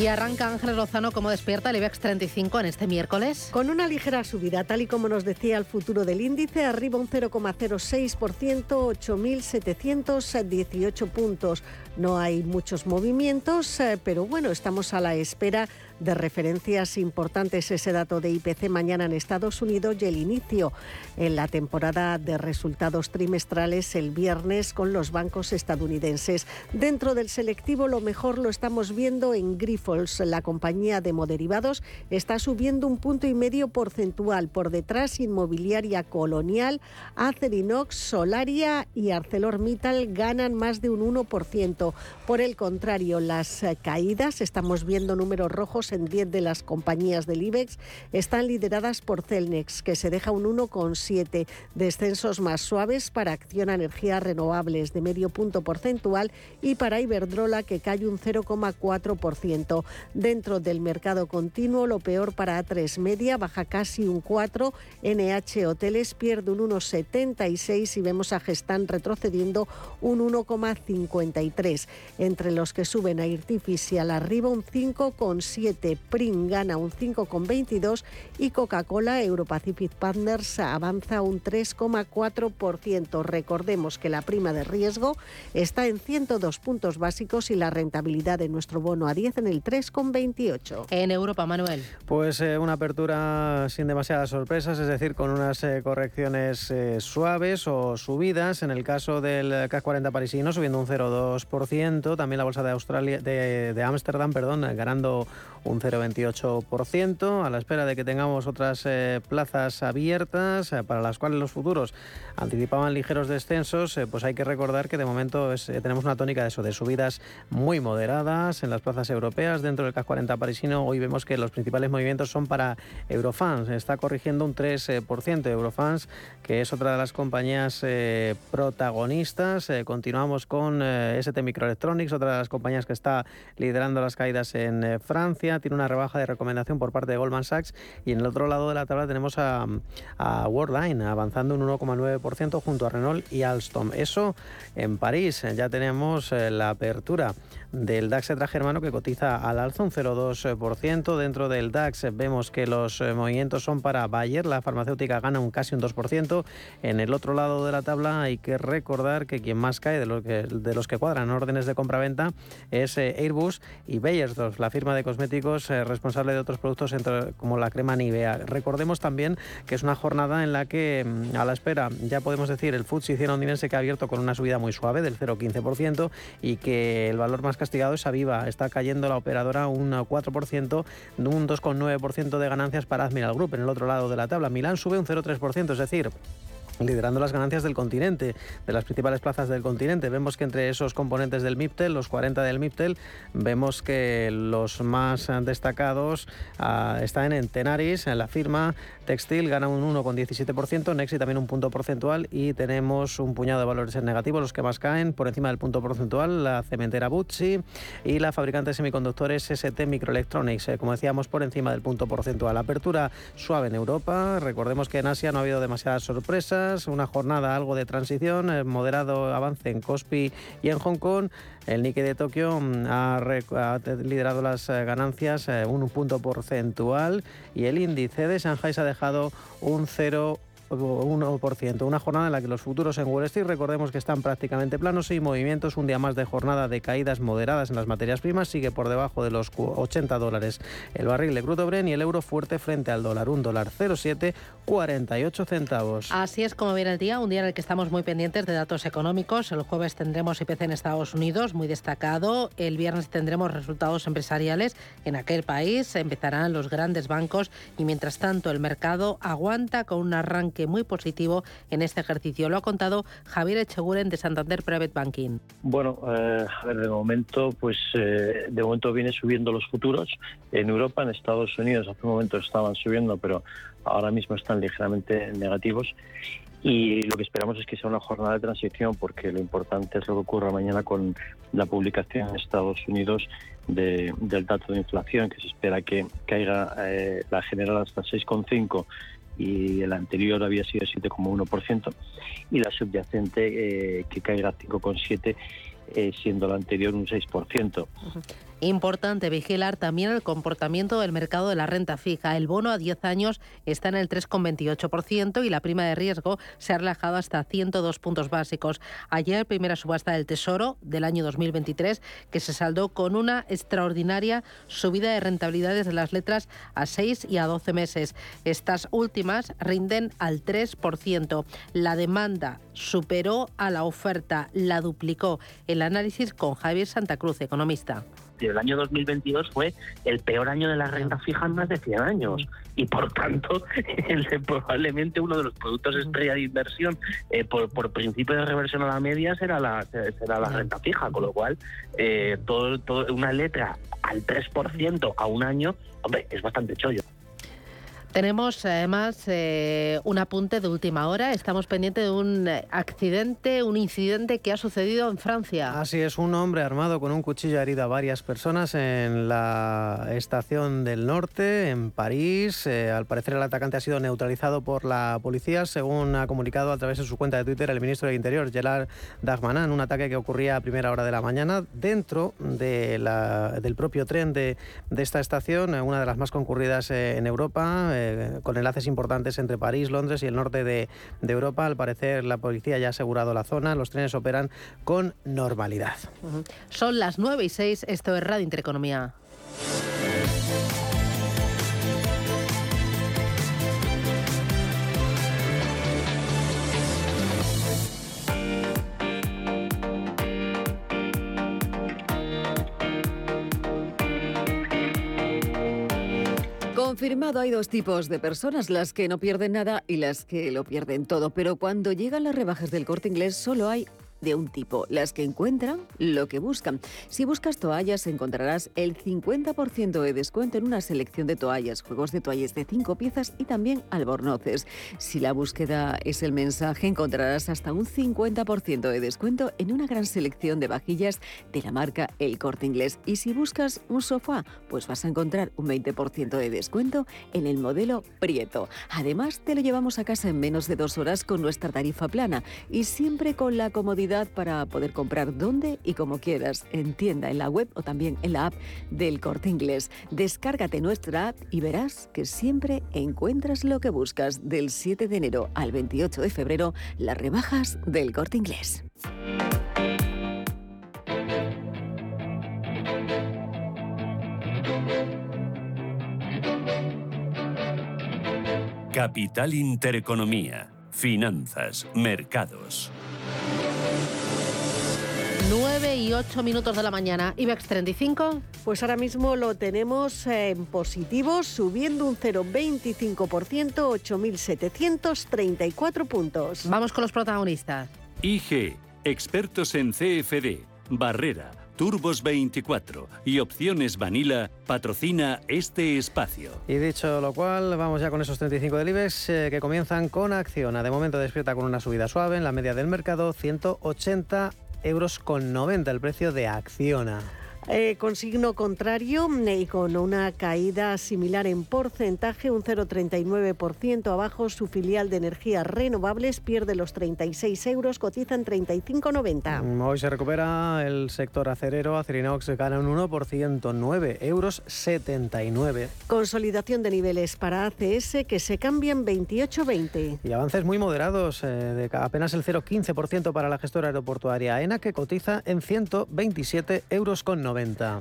Y arranca Ángeles Lozano como despierta el IBEX 35 en este miércoles. Con una ligera subida, tal y como nos decía el futuro del índice, arriba un 0,06%, 8.718 puntos. No hay muchos movimientos, eh, pero bueno, estamos a la espera referencias importantes ese dato de IPC mañana en Estados Unidos y el inicio en la temporada de resultados trimestrales el viernes con los bancos estadounidenses. Dentro del selectivo lo mejor lo estamos viendo en Grifols, la compañía de moderivados está subiendo un punto y medio porcentual. Por detrás Inmobiliaria Colonial, Acerinox, Solaria y ArcelorMittal ganan más de un 1%. Por el contrario, las caídas, estamos viendo números rojos en 10 de las compañías del IBEX están lideradas por Celnex, que se deja un 1,7 descensos más suaves para Acción a Energías Renovables de medio punto porcentual y para Iberdrola, que cae un 0,4%. Dentro del mercado continuo, lo peor para A3 Media, baja casi un 4, NH Hoteles pierde un 1,76 y vemos a Gestan retrocediendo un 1,53. Entre los que suben a Artificial arriba un 5,7 Pring gana un 5,22 y Coca-Cola Europacific Partners avanza un 3,4%. Recordemos que la prima de riesgo está en 102 puntos básicos y la rentabilidad de nuestro bono a 10 en el 3,28. En Europa, Manuel. Pues eh, una apertura sin demasiadas sorpresas, es decir, con unas eh, correcciones eh, suaves o subidas. En el caso del CAC 40 parisino, subiendo un 0,2%. También la bolsa de Australia, de Ámsterdam, perdón, ganando un 0,28%, a la espera de que tengamos otras eh, plazas abiertas eh, para las cuales los futuros anticipaban ligeros descensos, eh, pues hay que recordar que de momento tenemos una tónica de eso, de subidas muy moderadas en las plazas europeas. Dentro del CAC 40 parisino hoy vemos que los principales movimientos son para Eurofans, está corrigiendo un 3%. Eurofans, es otra de las compañías protagonistas. continuamos con ST Microelectronics, otra de las compañías que está liderando las caídas en Francia tiene una rebaja de recomendación por parte de Goldman Sachs y en el otro lado de la tabla tenemos a, a Worldline avanzando un 1,9% junto a Renault y Alstom. Eso en París ya tenemos eh, la apertura del DAX germano que cotiza al alza un 0,2%. Dentro del DAX vemos que los eh, movimientos son para Bayer, la farmacéutica gana un casi un 2%. En el otro lado de la tabla hay que recordar que quien más cae de los que, cuadran órdenes de compra-venta es eh, Airbus y Bayersdorf, la firma de cosméticos eh, responsable de otros productos como la crema Nivea. Recordemos también que es una jornada en la que mm, a la espera, ya podemos decir, el FTSE 100 londinense que ha abierto con una subida muy suave del 0,15% y que el valor más castigado es Aviva. Está cayendo la operadora un 4%, un 2,9% de ganancias para Admiral Group en el otro lado de la tabla. Milán sube un 0,3%, es decir, liderando las ganancias del continente, de las principales plazas del continente. Vemos que entre esos componentes del MIPTEL, los 40 del MIPTEL, vemos que los más destacados ah, están en Tenaris, en la firma Textil, gana un 1,17%, Nexi también un punto porcentual y tenemos un puñado de valores en negativo, los que más caen por encima del punto porcentual, la cementera Butzi y la fabricante de semiconductores ST Microelectronics, eh, como decíamos, por encima del punto porcentual. Apertura suave en Europa, recordemos que en Asia no ha habido demasiadas sorpresas, una jornada algo de transición, eh, moderado avance en Kospi y en Hong Kong. El Nikkei de Tokio mm, ha, liderado las eh, ganancias eh, un punto porcentual y el índice de Shanghai se ha dejado un 0 1%. Una jornada en la que los futuros en Wall Street, recordemos que están prácticamente planos y movimientos. Un día más de jornada de caídas moderadas en las materias primas. Sigue por debajo de los 80 dólares el barril de crudo Bren y el euro fuerte frente al dólar. Un dólar 0,7, 48 centavos. Así es como viene el día. Un día en el que estamos muy pendientes de datos económicos. El jueves tendremos IPC en Estados Unidos, muy destacado. El viernes tendremos resultados empresariales en aquel país. Empezarán los grandes bancos y mientras tanto el mercado aguanta con un arranque muy positivo en este ejercicio. Lo ha contado Javier Echeguren de Santander Private Banking. Bueno, eh, a ver, de momento, pues eh, de momento viene subiendo los futuros. En Europa, en Estados Unidos, hace un momento estaban subiendo, pero ahora mismo están ligeramente negativos. y lo que esperamos es que sea una jornada de transición porque lo importante es lo que ocurra mañana con la publicación en Estados Unidos del dato de inflación que se espera que caiga eh, la general hasta 6,5 y el anterior había sido 7,1% y la subyacente eh, que caiga 5,7 eh, siendo la anterior un 6%. Importante vigilar también el comportamiento del mercado de la renta fija. El bono a 10 años está en el 3,28% y la prima de riesgo se ha relajado hasta 102 puntos básicos. Ayer, primera subasta del Tesoro del año 2023, que se saldó con una extraordinaria subida de rentabilidades de las letras a 6 y a 12 meses. Estas últimas rinden al 3%. La demanda superó a la oferta, la duplicó. El análisis con Javier Santa Cruz, economista el año 2022 fue el peor año de la renta fija en más de 100 años. Y por tanto probablemente uno de los productos estrella de inversión eh, por, principio de reversión a la media será la, será la renta fija, con lo cual eh, todo, todo, una letra al 3% a un año, hombre, es bastante chollo. Tenemos además eh, un apunte de última hora. Estamos pendientes de un accidente, un incidente que ha sucedido en Francia. Así es, un hombre armado con un cuchillo ha herido a varias personas en la estación del norte, en París. Eh, al parecer el atacante ha sido neutralizado por la policía, según ha comunicado a través de su cuenta de Twitter el ministro del Interior, Gerard Darmanin. Un ataque que ocurría a primera hora de la mañana dentro de del propio tren de, de, esta estación, una de las más concurridas eh, en Europa eh, con enlaces importantes entre París, Londres y el norte de, Europa. Al parecer, la policía ya ha asegurado la zona. Los trenes operan con normalidad. Son las 9 y 6. Esto es Radio Intereconomía. Confirmado, hay dos tipos de personas, las que no pierden nada y las que lo pierden todo. Pero cuando llegan las rebajas del corte inglés, solo hay de un tipo, las que encuentran lo que buscan. Si buscas toallas encontrarás el 50% de descuento en una selección de toallas, juegos de toallas de 5 piezas y también albornoces. Si la búsqueda es el mensaje, encontrarás hasta un 50% de descuento en una gran selección de vajillas de la marca El Corte Inglés. Y si buscas un sofá, pues vas a encontrar un 20% de descuento en el modelo Prieto. Además, te lo llevamos a casa en menos de dos horas con nuestra tarifa plana y siempre con la comodidad para poder comprar donde y como quieras, en tienda, en la web o también en la app del Corte Inglés. Descárgate nuestra app y verás que siempre encuentras lo que buscas del 7 de enero al 28 de febrero, las rebajas del Corte Inglés. Capital Intereconomía. Finanzas, mercados. 9 y 8 minutos de la mañana. IBEX 35. Pues ahora mismo lo tenemos en positivo, subiendo un 0,25%, 8.734 puntos. Vamos con los protagonistas. IG, expertos en CFD, Barrera, Turbos 24 y Opciones Vanilla patrocina este espacio. Y dicho lo cual, vamos ya con esos 35 del IBEX eh, que comienzan con acción. De momento despierta con una subida suave en la media del mercado, 180 euros con 90 el precio de Acciona. Eh, con signo contrario y con una caída similar en porcentaje, un 0,39% abajo, su filial de energías renovables pierde los 36 euros, cotiza en 35,90. Mm, hoy se recupera el sector acerero, Acerinox gana un 1%, 9 euros 79. Consolidación de niveles para ACS que se cambian 28,20. Y avances muy moderados, eh, de apenas el 0,15% para la gestora aeroportuaria AENA que cotiza en 127 euros con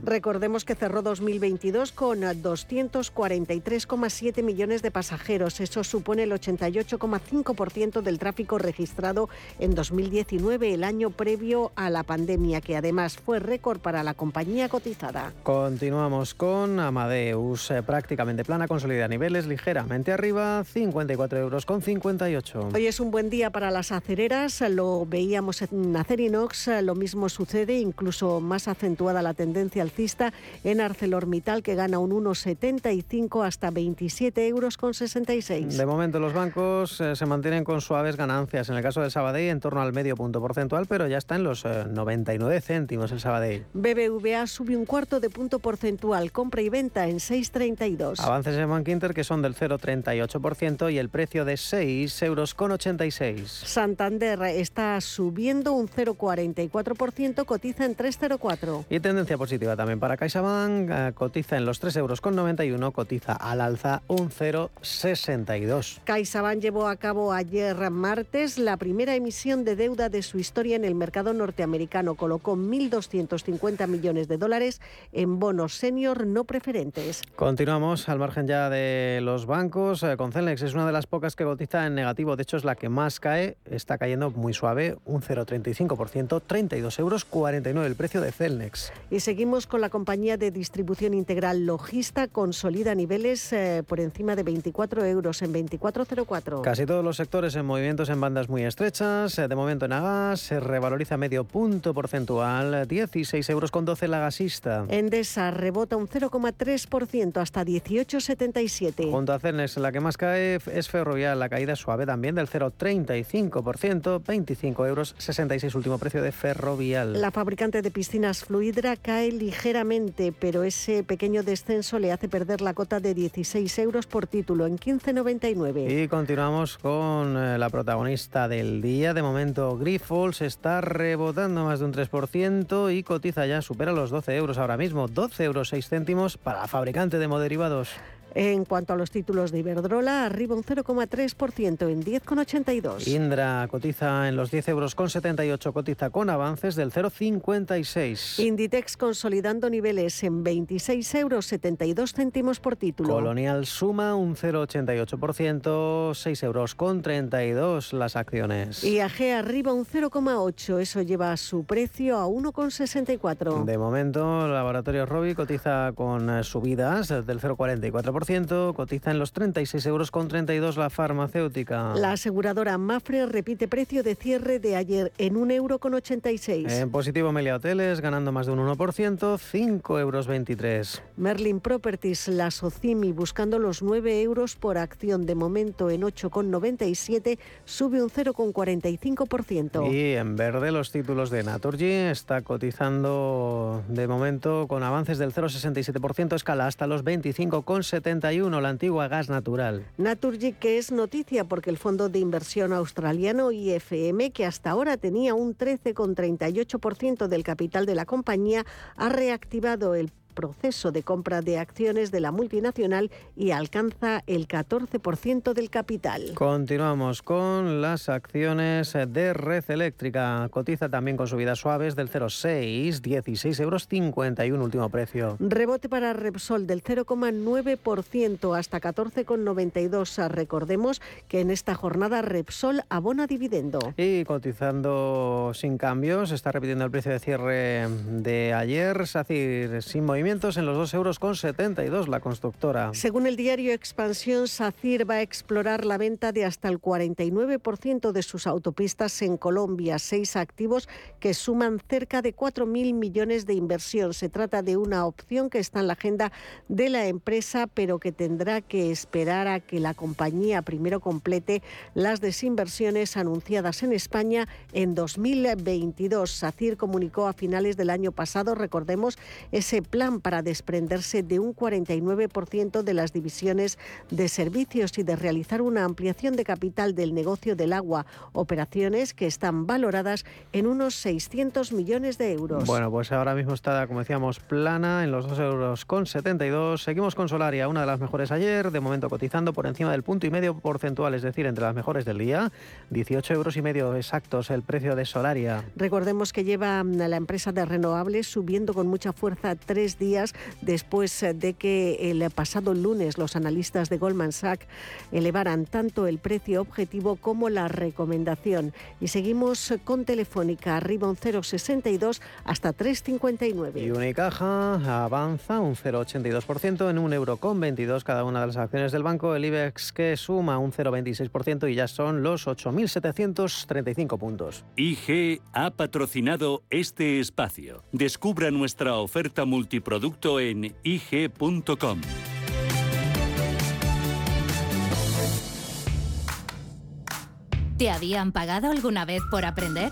Recordemos que cerró 2022 con 243,7 millones de pasajeros. Eso supone el 88,5% del tráfico registrado en 2019, el año previo a la pandemia, que además fue récord para la compañía cotizada. Continuamos con Amadeus, eh, prácticamente plana, consolida niveles ligeramente arriba, 54 euros con 58. Hoy es un buen día para las acereras, lo veíamos en Acerinox, lo mismo sucede, incluso más acentuada la tendencia tendencia alcista en ArcelorMittal, que gana un 1,75 hasta 27 euros con 66. De momento los bancos eh, se mantienen con suaves ganancias. En el caso del Sabadell en torno al medio punto porcentual, pero ya está en los 99 eh, céntimos el Sabadell. BBVA sube un cuarto de punto porcentual, compra y venta en 6,32. Avances en Bank Inter que son del 0,38% y el precio de 6 euros con 86. Santander está subiendo un 0,44%, cotiza en 3,04. Y tendencia positiva también para CaixaBank, eh, cotiza en los 3 euros con 91, cotiza al alza un 0,62. CaixaBank llevó a cabo ayer martes la primera emisión de deuda de su historia en el mercado norteamericano. Colocó 1.250 millones de dólares en bonos senior no preferentes. Continuamos al margen ya de los bancos. Eh, con Celnex es una de las pocas que cotiza en negativo. De hecho, es la que más cae. Está cayendo muy suave, un 0,35%, 32 euros 49 el precio de Celnex. Y seguimos con la compañía de distribución integral Logista. Consolida niveles eh, por encima de 24 euros en 24,04. Casi todos los sectores en movimientos en bandas muy estrechas. Eh, de momento en Agas se revaloriza medio punto porcentual, 16 euros con 12 la gasista. Endesa rebota un 0,3% hasta 18,77. Junto a Celnex, la que más cae es Ferrovial, la caída suave también del 0,35%, 25 euros 66 último precio de Ferrovial. La fabricante de piscinas Fluidra cae ligeramente, pero ese pequeño descenso le hace perder la cota de 16 euros por título en 15,99. Y continuamos con eh, la protagonista del día. De momento, Grifols está rebotando más de un 3% y cotiza ya, supera los 12 euros ahora mismo. 12 euros 6 céntimos para fabricante de moderivados. En cuanto a los títulos de Iberdrola, arriba un 0,3% en 10,82. Indra cotiza en los 10 euros con 78, cotiza con avances del 0,56. Inditex consolidando niveles en 26 euros 72 céntimos por título. Colonial suma un 0,88%, 6 euros con 32 las acciones. IAG arriba un 0,8, eso lleva su precio a 1,64. De momento, Laboratorio Robi cotiza con eh, subidas del 0,44% cotiza en los 36 euros con 32 la farmacéutica. La aseguradora Mafre repite precio de cierre de ayer en 1 euro con 86. En positivo Melia Hoteles ganando más de un 1%, 5 euros 23. Merlin Properties, la Socimi buscando los 9 euros por acción de momento en 8,97 sube un 0,45%. Y en verde los títulos de Naturgy está cotizando de momento con avances del 0,67% escala hasta los 25,70 la antigua gas natural. Naturgy que es noticia porque el fondo de inversión australiano IFM, que hasta ahora tenía un 13,38% del capital de la compañía, ha reactivado el proceso de compra de acciones de la multinacional y alcanza el 14% del capital. Continuamos con las acciones de Red Eléctrica. Cotiza también con subidas suaves del 0,6, 16 euros 51 último precio. Rebote para Repsol del 0,9% hasta 14,92. Recordemos que en esta jornada Repsol abona dividendo. Y cotizando sin cambios, está repitiendo el precio de cierre de ayer. SACIR sin movimiento en los 2 euros con 72 la constructora. Según el diario Expansión, SACIR va a explorar la venta de hasta el 49% de sus autopistas en Colombia, seis activos que suman cerca de 4.000 millones de inversión. Se trata de una opción que está en la agenda de la empresa, pero que tendrá que esperar a que la compañía primero complete las desinversiones anunciadas en España en 2022. SACIR comunicó a finales del año pasado, recordemos, ese plan para desprenderse de un 49% de las divisiones de servicios y de realizar una ampliación de capital del negocio del agua, operaciones que están valoradas en unos 600 millones de euros. Bueno, pues ahora mismo está, como decíamos, plana en los 2 euros con 72. Seguimos con Solaria, una de las mejores ayer, de momento cotizando por encima del punto y medio porcentual, es decir, entre las mejores del día, 18 euros y medio exactos el precio de Solaria. Recordemos que lleva la empresa de renovables subiendo con mucha fuerza tres días después de que el pasado lunes los analistas de Goldman Sachs elevaran tanto el precio objetivo como la recomendación. Y seguimos con Telefónica, arriba un 0,62 hasta 3,59. Y Unicaja avanza un 0,82% en un euro con 22 cada una de las acciones del banco. El IBEX que suma un 0,26% y ya son los 8.735 puntos. IG ha patrocinado este espacio. Descubra nuestra oferta multiproducto en ig.com. ¿Te habían pagado alguna vez por aprender?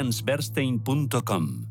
alliancebernstein.com.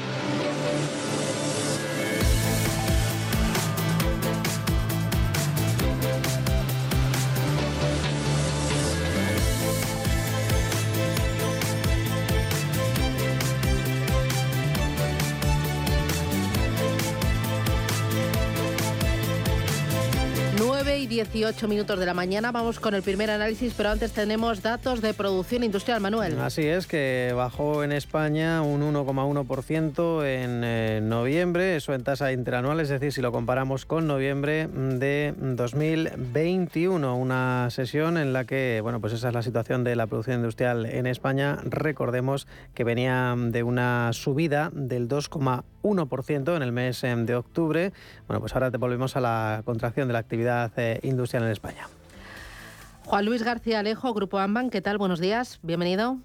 18 minutos de la mañana. Vamos con el primer análisis, pero antes tenemos datos de producción industrial, Manuel. Así es, que bajó en España un 1,1% en eh, noviembre, eso en tasa interanual, es decir, si lo comparamos con noviembre de 2021, una sesión en la que, bueno, pues esa es la situación de la producción industrial en España. Recordemos que venía de una subida del 2,1% en el mes eh, de octubre. Bueno, pues ahora te volvemos a la contracción de la actividad eh, industrial en España. Juan Luis García Alejo, Grupo Amban, ¿qué tal? Buenos días, bienvenido.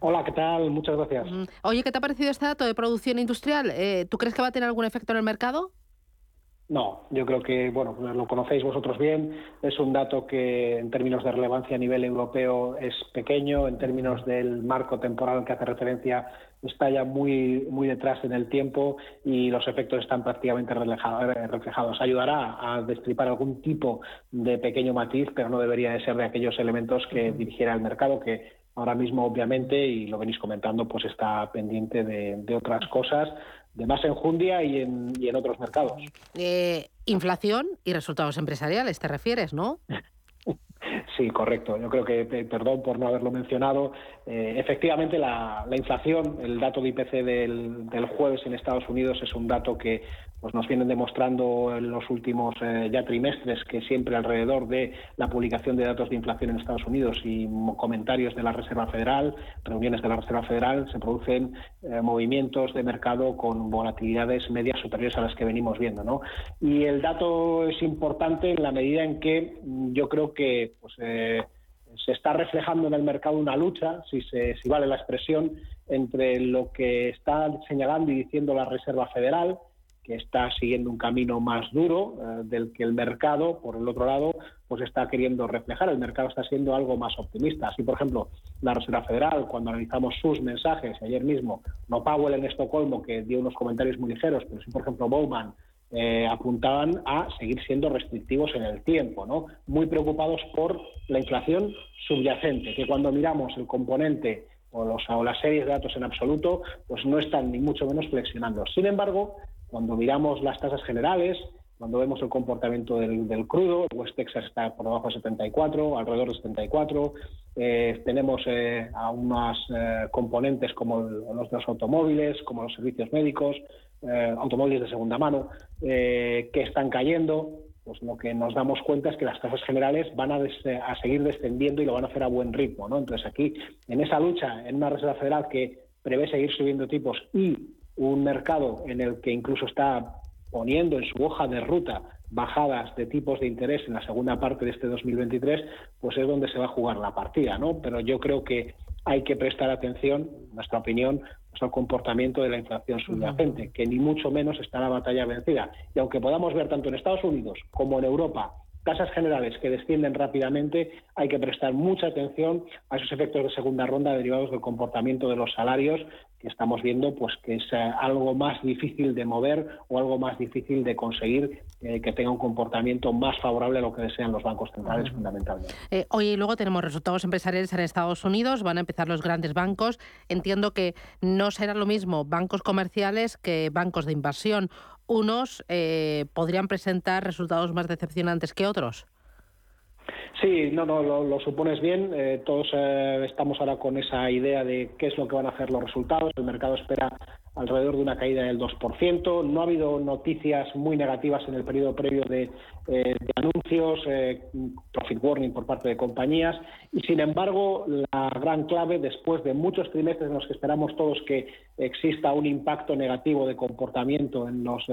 Hola, ¿qué tal? Muchas gracias. Mm, oye, ¿qué te ha parecido este dato de producción industrial? Eh, ¿Tú crees que va a tener algún efecto en el mercado? No, yo creo que, bueno, lo conocéis vosotros bien, es un dato que en términos de relevancia a nivel europeo es pequeño, en términos del marco temporal que hace referencia está ya muy, muy detrás en el tiempo y los efectos están prácticamente reflejados. Ayudará a destripar algún tipo de pequeño matiz, pero no debería de ser de aquellos elementos que dirigiera el mercado, que ahora mismo obviamente, y lo venís comentando, pues está pendiente de, de otras cosas de más enjundia y en, y en otros mercados. Eh, inflación y resultados empresariales, te refieres, ¿no? Sí, correcto. Yo creo que, perdón por no haberlo mencionado, eh, efectivamente la, inflación, el dato de IPC del, del, jueves en Estados Unidos es un dato que pues nos vienen demostrando en los últimos eh, ya trimestres que siempre alrededor de la publicación de datos de inflación en Estados Unidos y comentarios de la Reserva Federal, reuniones de la Reserva Federal, se producen eh, movimientos de mercado con volatilidades medias superiores a las que venimos viendo. ¿no? Y el dato es importante en la medida en que mm, yo creo que pues, eh, se está reflejando en el mercado una lucha, si, se, si vale la expresión, entre lo que está señalando y diciendo la Reserva Federal, que está siguiendo un camino más duro eh, del que el mercado, por el otro lado, pues está queriendo reflejar. El mercado está siendo algo más optimista. Así, por ejemplo, la Reserva Federal, cuando analizamos sus mensajes, ayer mismo, no Powell en Estocolmo, que dio unos comentarios muy ligeros, pero sí, por ejemplo, Bowman, eh, apuntaban a seguir siendo restrictivos en el tiempo, ¿no? Muy preocupados por la inflación subyacente, que cuando miramos el componente o, o las series de datos en absoluto, pues no están ni mucho menos flexionando. Sin embargo, cuando miramos las tasas generales, cuando vemos el comportamiento del, crudo, West Texas está por debajo de 74, alrededor de 74. Eh, tenemos eh, a unas eh, componentes como los los automóviles, como los servicios médicos, automóviles de segunda mano, que están cayendo. Pues lo que nos damos cuenta es que las tasas generales van a, a, seguir descendiendo y lo van a hacer a buen ritmo. ¿no? Entonces aquí, en esa lucha, en una Reserva Federal que prevé seguir subiendo tipos y un mercado en el que incluso está poniendo en su hoja de ruta bajadas de tipos de interés en la segunda parte de este 2023, pues es donde se va a jugar la partida, ¿no? Pero yo creo que hay que prestar atención, en nuestra opinión, pues al comportamiento de la inflación subyacente, que ni mucho menos está la batalla vencida. Y aunque podamos ver tanto en Estados Unidos como en Europa tasas generales que descienden rápidamente, hay que prestar mucha atención a esos efectos de segunda ronda derivados del comportamiento de los salarios que estamos viendo pues que es eh, algo más difícil de mover o algo más difícil de conseguir eh, que tenga un comportamiento más favorable a lo que desean los bancos centrales fundamentalmente. Eh, hoy luego tenemos resultados empresariales en Estados Unidos, van a empezar los grandes bancos. Entiendo que no será lo mismo bancos comerciales que bancos de inversión. Unos podrían presentar resultados más decepcionantes que otros. Sí, no, no, lo, supones bien. Eh, todos eh, estamos ahora con esa idea de qué es lo que van a hacer los resultados. El mercado espera alrededor de una caída del 2%. No ha habido noticias muy negativas en el periodo previo de, eh, anuncios, profit warning por parte de compañías. Y sin embargo, la gran clave, después de muchos trimestres en los que esperamos todos que exista un impacto negativo de comportamiento en los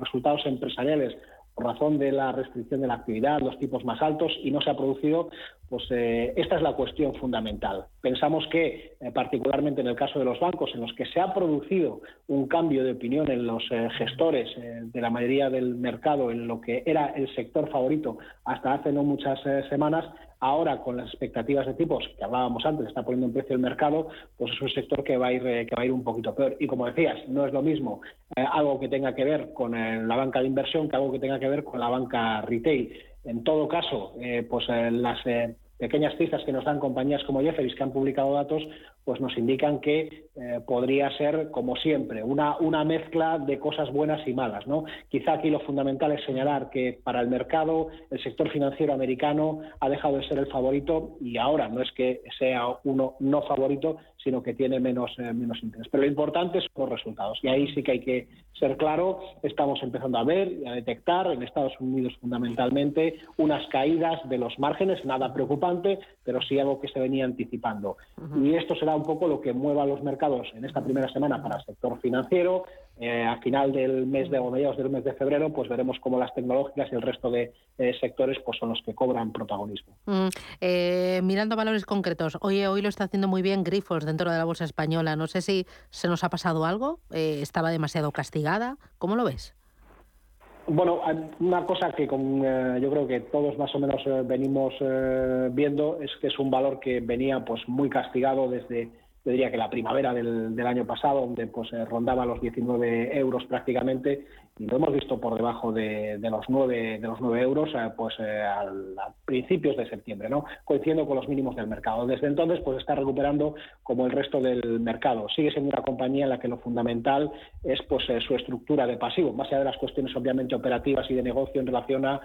resultados empresariales por razón de la restricción de la actividad, los tipos más altos, y no se ha producido, pues eh, esta es la cuestión fundamental. Pensamos que, eh, particularmente en el caso de los bancos, en los que se ha producido un cambio de opinión en los eh, gestores de la mayoría del mercado, en lo que era el sector favorito hasta hace no muchas semanas, Ahora, con las expectativas de tipos que hablábamos antes, está poniendo en precio el mercado, pues es un sector que va a ir, que va a ir un poquito peor. Y como decías, no es lo mismo eh, algo que tenga que ver con eh, la banca de inversión que algo que tenga que ver con la banca retail. En todo caso, eh, pues las pequeñas cifras que nos dan compañías como Jefferies que han publicado datos, pues nos indican que eh, podría ser, como siempre, una, una mezcla de cosas buenas y malas. ¿no? Quizá aquí lo fundamental es señalar que para el mercado el sector financiero americano ha dejado de ser el favorito y ahora no es que sea uno no favorito, sino que tiene menos, eh, menos interés. Pero lo importante son los resultados y ahí sí que hay que ser claro. Estamos empezando a ver y a detectar en Estados Unidos fundamentalmente unas caídas de los márgenes, nada preocupante, pero sí algo que se venía anticipando. Y esto será un poco lo que mueva los mercados en esta primera semana para el sector financiero. Eh, a final del mes de o mediados del mes de febrero, pues veremos cómo las tecnológicas y el resto de eh, sectores pues son los que cobran protagonismo. Mm, eh, mirando valores concretos, oye, hoy lo está haciendo muy bien Grifos dentro de la bolsa española. No sé si se nos ha pasado algo, estaba demasiado castigada. ¿Cómo lo ves? Bueno, una cosa que con, eh, yo creo que todos más o menos eh, venimos eh, viendo es que es un valor que venía pues muy castigado desde yo diría que la primavera del, año pasado, donde pues rondaba los 19 euros prácticamente, lo hemos visto por debajo de, los 9 de los 9 euros eh, pues eh, a principios de septiembre no coincidiendo con los mínimos del mercado. Desde entonces pues está recuperando como el resto del mercado. Sigue siendo una compañía en la que lo fundamental es pues eh, su estructura de pasivo. Más allá de las cuestiones obviamente operativas y de negocio en relación a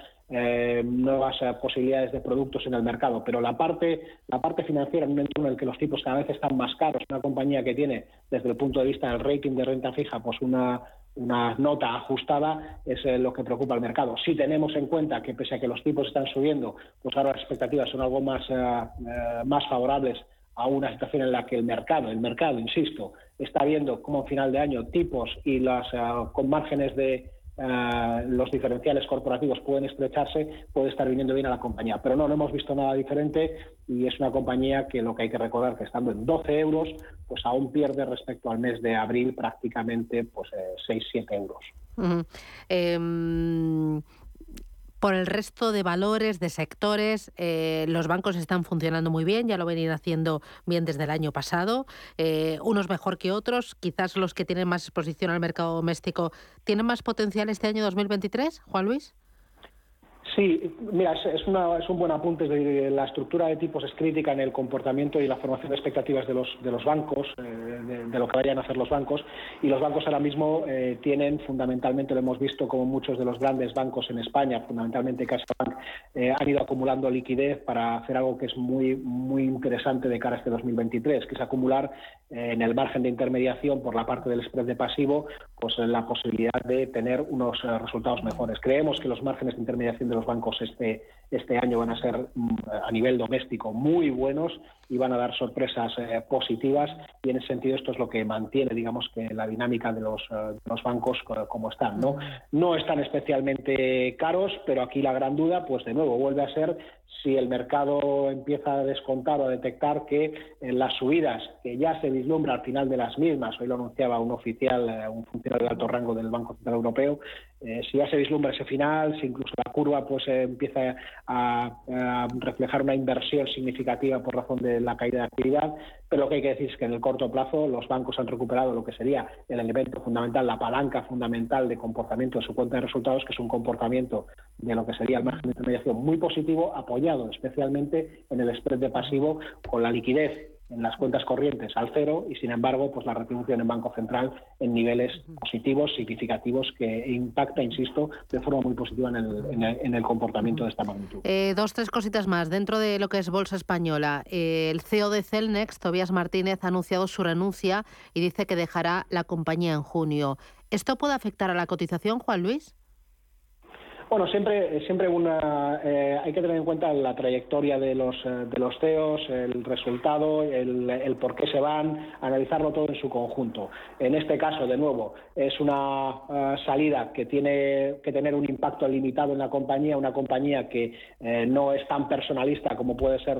nuevas posibilidades de productos en el mercado. Pero la parte la parte financiera en un entorno en el que los tipos cada vez están más caros una compañía que tiene desde el punto de vista del rating de renta fija pues una una nota ajustada es eh, lo que preocupa al mercado. Si tenemos en cuenta que pese a que los tipos están subiendo, pues ahora las expectativas son algo más, eh, eh, más favorables a una situación en la que el mercado, el mercado, insisto, está viendo como a final de año tipos y las con márgenes de eh, los diferenciales corporativos pueden estrecharse, puede estar viniendo bien a la compañía. Pero no, no hemos visto nada diferente y es una compañía que lo que hay que recordar que estando en 12 euros, pues aún pierde respecto al mes de abril prácticamente pues 6-7 eh, euros. Por el resto de valores, de sectores, eh, los bancos están funcionando muy bien, ya lo venían haciendo bien desde el año pasado, eh, unos mejor que otros, quizás los que tienen más exposición al mercado doméstico, ¿tienen más potencial este año 2023, Juan Luis? Sí, mira, es, una, es un buen apunte. La estructura de tipos es crítica en el comportamiento y la formación de expectativas de los, de los bancos, eh, de, lo que vayan a hacer los bancos. Y los bancos ahora mismo eh, tienen, fundamentalmente, lo hemos visto como muchos de los grandes bancos en España, fundamentalmente CaixaBank, eh, han ido acumulando liquidez para hacer algo que es muy, muy interesante de cara a este 2023, que es acumular en el margen de intermediación por la parte del spread de pasivo, pues la posibilidad de tener unos resultados mejores. Creemos que los márgenes de intermediación de los bancos este, este año van a ser mm, a nivel doméstico muy buenos y van a dar sorpresas eh, positivas. Y en ese sentido esto es lo que mantiene digamos que la dinámica de los, eh, los bancos como están no no están especialmente caros pero aquí la gran duda pues de nuevo vuelve a ser si el mercado empieza a descontar o a detectar que en las subidas que ya se vislumbra al final de las mismas, hoy lo anunciaba un oficial, eh, un funcionario de alto rango del Banco Central Europeo, eh, si ya se vislumbra ese final, si incluso la curva pues eh, empieza a, reflejar una inversión significativa por razón de la caída de actividad, pero lo que hay que decir es que en el corto plazo los bancos han recuperado lo que sería el elemento fundamental, la palanca fundamental de comportamiento de su cuenta de resultados, que es un comportamiento de lo que sería el margen de intermediación muy positivo, apoyado especialmente en el spread de pasivo con la liquidez en las cuentas corrientes al cero y, sin embargo, pues la retribución en Banco Central en niveles positivos, significativos, que impacta, insisto, de forma muy positiva en el, en el, comportamiento de esta magnitud. Eh, dos, tres cositas más. Dentro de lo que es Bolsa Española, eh, el CEO de Celnex, Tobias Martínez, ha anunciado su renuncia y dice que dejará la compañía en junio. ¿Esto puede afectar a la cotización, Juan Luis? Bueno, siempre, siempre una, eh, hay que tener en cuenta la trayectoria de los, eh, de los CEOs, el resultado, el, por qué se van, analizarlo todo en su conjunto. En este caso, de nuevo, es una eh, salida que tiene que tener un impacto limitado en la compañía, una compañía que no es tan personalista como puede ser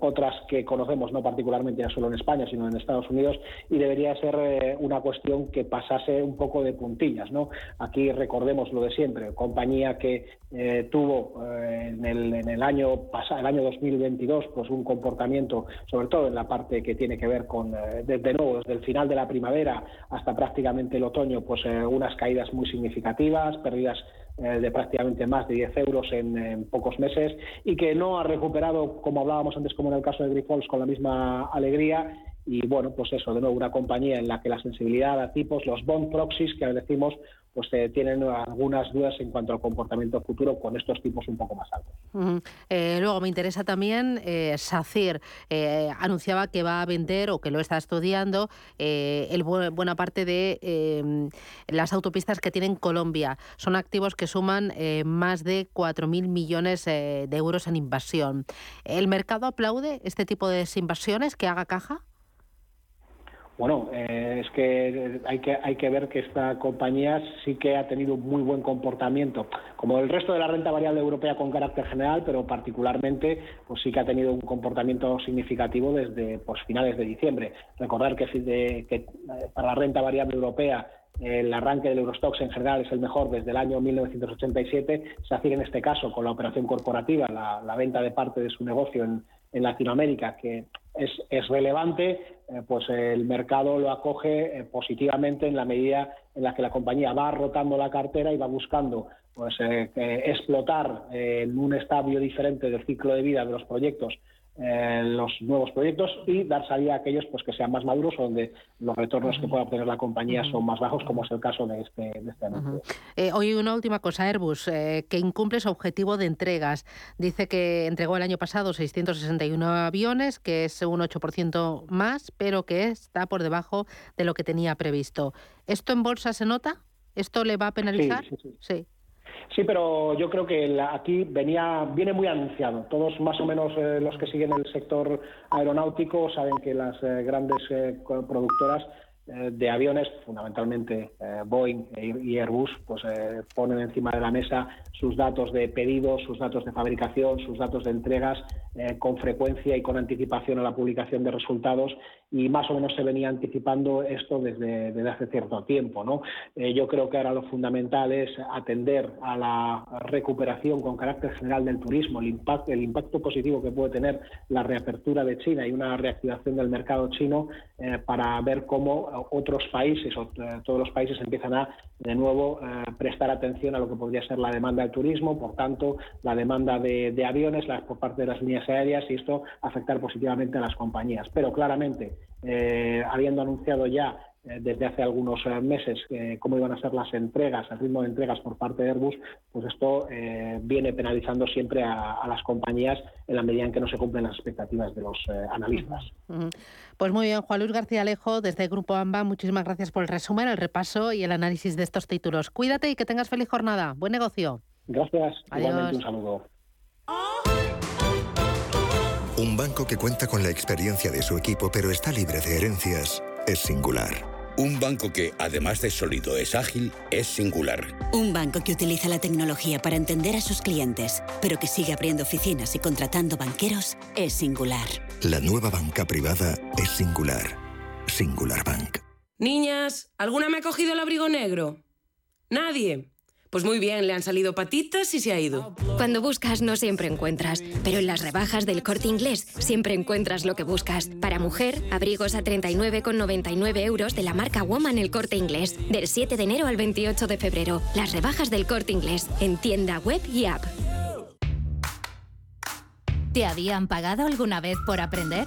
otras que conocemos, no particularmente ya solo en España, sino en Estados Unidos, y debería ser una cuestión que pasase un poco de puntillas. ¿no? Aquí recordemos lo de siempre, compañía que eh, tuvo eh, en, el, en, el, año pasado, el año 2022, pues un comportamiento, sobre todo en la parte que tiene que ver con, eh, desde nuevo, desde el final de la primavera hasta prácticamente el otoño, pues unas caídas muy significativas, pérdidas de prácticamente más de 10 euros en, pocos meses y que no ha recuperado, como hablábamos antes, como en el caso de Grifols, con la misma alegría. Y bueno, pues eso, de nuevo, una compañía en la que la sensibilidad a tipos, los bond proxies que decimos, pues eh, tienen algunas dudas en cuanto al comportamiento futuro con estos tipos un poco más altos. Eh, luego me interesa también, eh, SACIR anunciaba que va a vender o que lo está estudiando el buena parte de las autopistas que tiene Colombia. Son activos que suman más de 4.000 millones de euros en inversión. ¿El mercado aplaude este tipo de inversiones que haga caja? Bueno, eh, es que hay, que hay que ver que esta compañía sí que ha tenido un muy buen comportamiento, como el resto de la renta variable europea con carácter general, pero particularmente pues sí que ha tenido un comportamiento significativo desde pues, finales de diciembre. Recordar que, eh, para la renta variable europea el arranque del Eurostox en general es el mejor desde el año 1987. SACIR en este caso, con la operación corporativa, la, venta de parte de su negocio en, Latinoamérica, que es, relevante, eh, pues el mercado lo acoge eh, positivamente en la medida en la que la compañía va rotando la cartera y va buscando pues eh, explotar en un estadio diferente del ciclo de vida de los proyectos eh, los nuevos proyectos y dar salida a aquellos pues que sean más maduros o donde los retornos que pueda obtener la compañía son más bajos, como es el caso de este, de este anuncio. Eh, hoy una última cosa, Airbus, eh, que incumple su objetivo de entregas. Dice que entregó el año pasado 661 aviones, que es un 8% más, pero que está por debajo de lo que tenía previsto. ¿Esto en bolsa se nota? ¿Esto le va a penalizar? sí. Sí, pero yo creo que aquí venía, viene muy anunciado. Todos más o menos eh, los que siguen el sector aeronáutico saben que las eh, grandes eh, productoras de aviones, fundamentalmente Boeing y Airbus, pues ponen encima de la mesa sus datos de pedidos, sus datos de fabricación, sus datos de entregas con frecuencia y con anticipación a la publicación de resultados y más o menos se venía anticipando esto desde, hace cierto tiempo. ¿no? Eh, yo creo que ahora lo fundamental es atender a la recuperación con carácter general del turismo, el impacto, el impacto positivo que puede tener la reapertura de China y una reactivación del mercado chino eh, para ver cómo otros países, o, eh, todos los países empiezan a de nuevo prestar atención a lo que podría ser la demanda del turismo, por tanto, la demanda de, aviones por parte de las líneas aéreas y esto afectar positivamente a las compañías. Pero claramente eh, habiendo anunciado ya eh, desde hace algunos eh, meses cómo iban a ser las entregas, el ritmo de entregas por parte de Airbus, pues esto viene penalizando siempre a, las compañías en la medida en que no se cumplen las expectativas de los analistas. Pues muy bien, Juan Luis García Alejo, desde Grupo AMBA, muchísimas gracias por el resumen, el repaso y el análisis de estos títulos. Cuídate y que tengas feliz jornada. Buen negocio. Gracias. Igualmente un saludo. Un banco que cuenta con la experiencia de su equipo pero está libre de herencias es singular. Un banco que, además de sólido, es ágil, es singular. Un banco que utiliza la tecnología para entender a sus clientes, pero que sigue abriendo oficinas y contratando banqueros, es singular. La nueva banca privada es singular. Singular Bank. Niñas, ¿alguna me ha cogido el abrigo negro? Nadie. Pues muy bien, le han salido patitas y se ha ido. Cuando buscas no siempre encuentras, pero en las rebajas del corte inglés siempre encuentras lo que buscas. Para mujer, abrigos a 39,99 euros de la marca Woman el corte inglés, del 7 de enero al 28 de febrero. Las rebajas del corte inglés, en tienda web y app. ¿Te habían pagado alguna vez por aprender?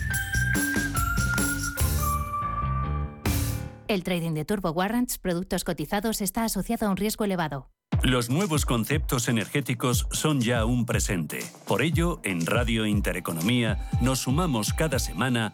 El trading de Turbo Warrants, productos cotizados, está asociado a un riesgo elevado. Los nuevos conceptos energéticos son ya un presente. Por ello, en Radio Intereconomía nos sumamos cada semana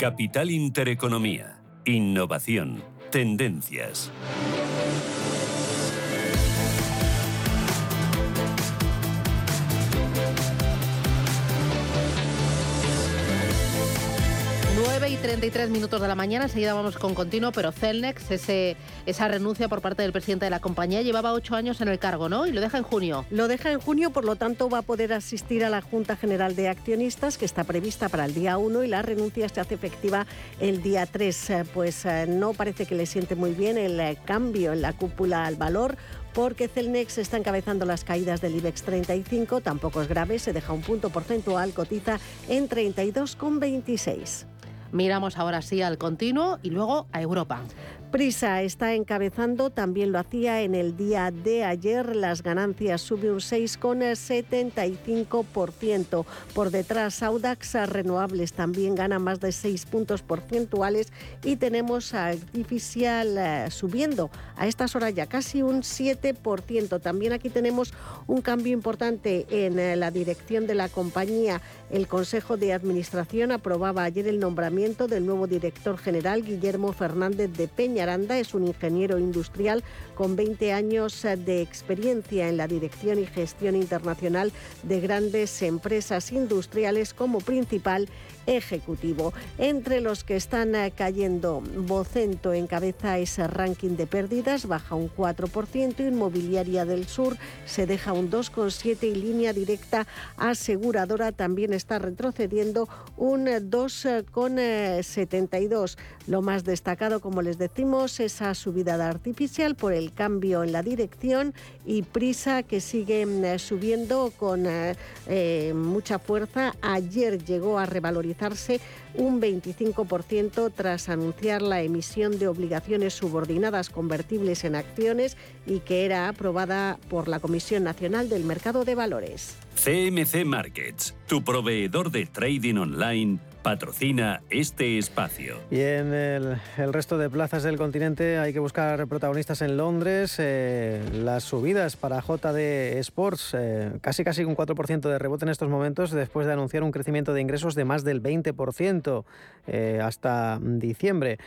Capital Intereconomía. Innovación. Tendencias. 9 y 33 minutos de la mañana, enseguida vamos con continuo, pero Celnex, esa renuncia por parte del presidente de la compañía, llevaba ocho años en el cargo, ¿no? Y lo deja en junio. Lo deja en junio, por lo tanto va a poder asistir a la Junta General de Accionistas, que está prevista para el día 1 y la renuncia se hace efectiva el día 3. Eh, pues eh, no parece que le siente muy bien el eh, cambio en la cúpula al valor porque Celnex está encabezando las caídas del IBEX 35, tampoco es grave, se deja un punto porcentual, cotiza en 32,26. Miramos ahora sí al continuo y luego a Europa. Prisa está encabezando, también lo hacía en el día de ayer, las ganancias sube un 6,75%. Por detrás, Audax Renovables también gana más de 6 puntos porcentuales y tenemos a Artificial eh, subiendo a estas horas ya casi un 7%. También aquí tenemos un cambio importante en eh, la dirección de la compañía. El Consejo de Administración aprobaba ayer el nombramiento del nuevo director general, Guillermo Fernández de Peñaranda. Es un ingeniero industrial con 20 años de experiencia en la dirección y gestión internacional de grandes empresas industriales como principal ejecutivo. Entre los que están eh, cayendo, Vocento encabeza ese ranking de pérdidas, baja un 4%, Inmobiliaria del Sur se deja un 2,7% y línea directa aseguradora también está retrocediendo un 2,72%. Lo más destacado, como les decimos, esa subida artificial por el cambio en la dirección y prisa que sigue mm, subiendo con eh, eh, mucha fuerza. Ayer llegó a un 25% tras anunciar la emisión de obligaciones subordinadas convertibles en acciones y que era aprobada por la Comisión Nacional del Mercado de Valores. CMC Markets, tu proveedor de trading online patrocina este espacio. Y en el, resto de plazas del continente hay que buscar protagonistas en Londres. Eh, las subidas para JD Sports, eh, casi casi un 4% de rebote en estos momentos después de anunciar un crecimiento de ingresos de más del 20% eh, hasta diciembre.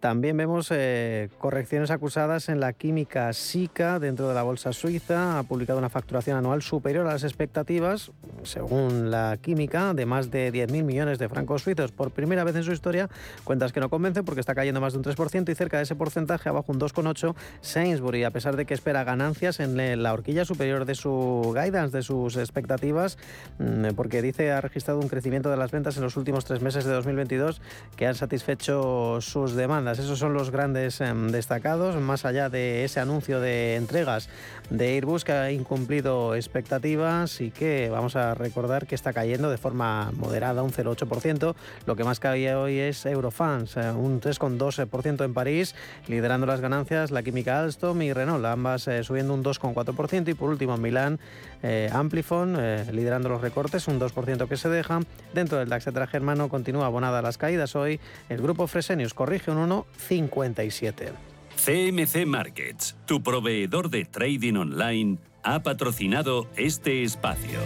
También vemos eh, correcciones acusadas en la química SICA dentro de la bolsa suiza. Ha publicado una facturación anual superior a las expectativas, según la química, de más de 10.000 millones de francos suizos. Por primera vez en su historia, cuentas que no convencen porque está cayendo más de un 3% y cerca de ese porcentaje, abajo un 2,8%, Sainsbury, a pesar de que espera ganancias en la horquilla superior de su guidance, de sus expectativas, mm, porque dice ha registrado un crecimiento de las ventas en los últimos tres meses de 2022 que han satisfecho sus demandas. Esos son los grandes em, destacados, más allá de ese anuncio de entregas de Airbus que ha incumplido expectativas y que vamos a recordar que está cayendo de forma moderada, un 0,8%. Lo que más cae hoy es Eurofans, eh, un 3,2% en París, liderando las ganancias la química Alstom y Renault, ambas eh, subiendo un 2,4%. Y por último en Milán, eh, Amplifon, liderando los recortes, un 2% que se deja. Dentro del DAX germano continúa abonada las caídas hoy. El grupo Fresenius corrige un 1,57. CMC Markets, tu proveedor de trading online, ha patrocinado este espacio.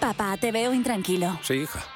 Papá, te veo intranquilo. Sí, hija.